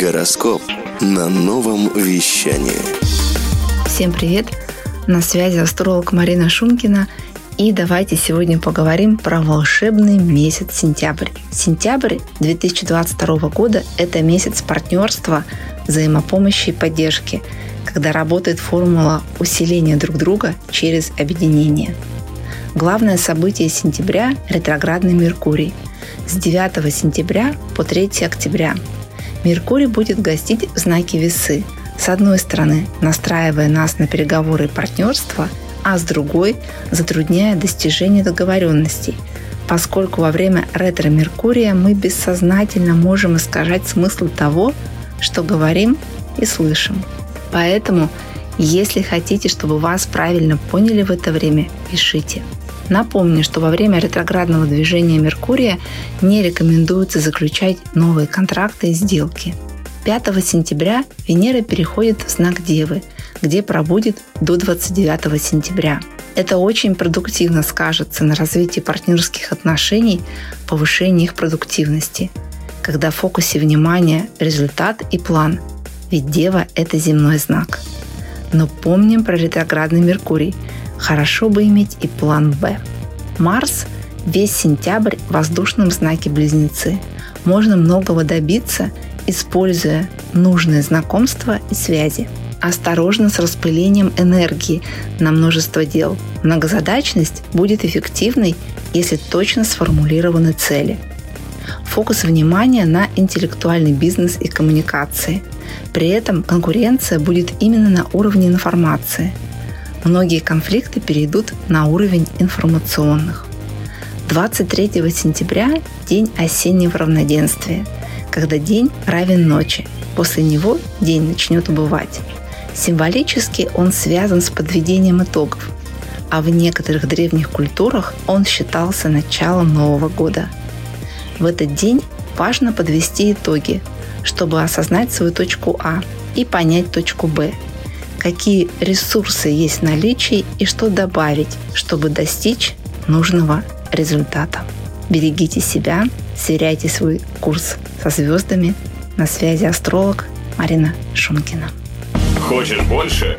Гороскоп на новом вещании. Всем привет! На связи астролог Марина Шумкина. И давайте сегодня поговорим про волшебный месяц сентябрь. Сентябрь 2022 года – это месяц партнерства, взаимопомощи и поддержки, когда работает формула усиления друг друга через объединение. Главное событие сентября – ретроградный Меркурий. С 9 сентября по 3 октября Меркурий будет гостить в знаке весы. С одной стороны, настраивая нас на переговоры и партнерство, а с другой – затрудняя достижение договоренностей, поскольку во время ретро-меркурия мы бессознательно можем искажать смысл того, что говорим и слышим. Поэтому, если хотите, чтобы вас правильно поняли в это время, пишите. Напомню, что во время ретроградного движения Меркурия не рекомендуется заключать новые контракты и сделки. 5 сентября Венера переходит в знак Девы, где пробудет до 29 сентября. Это очень продуктивно скажется на развитии партнерских отношений, повышении их продуктивности, когда в фокусе внимания результат и план, ведь Дева – это земной знак. Но помним про ретроградный Меркурий – Хорошо бы иметь и план «Б». Марс весь сентябрь в воздушном знаке Близнецы. Можно многого добиться, используя нужные знакомства и связи. Осторожно с распылением энергии на множество дел. Многозадачность будет эффективной, если точно сформулированы цели. Фокус внимания на интеллектуальный бизнес и коммуникации. При этом конкуренция будет именно на уровне информации – многие конфликты перейдут на уровень информационных. 23 сентября – день осеннего равноденствия, когда день равен ночи. После него день начнет убывать. Символически он связан с подведением итогов, а в некоторых древних культурах он считался началом Нового года. В этот день важно подвести итоги, чтобы осознать свою точку А и понять точку Б – какие ресурсы есть в наличии и что добавить, чтобы достичь нужного результата. Берегите себя, сверяйте свой курс со звездами. На связи астролог Марина Шумкина. Хочешь больше?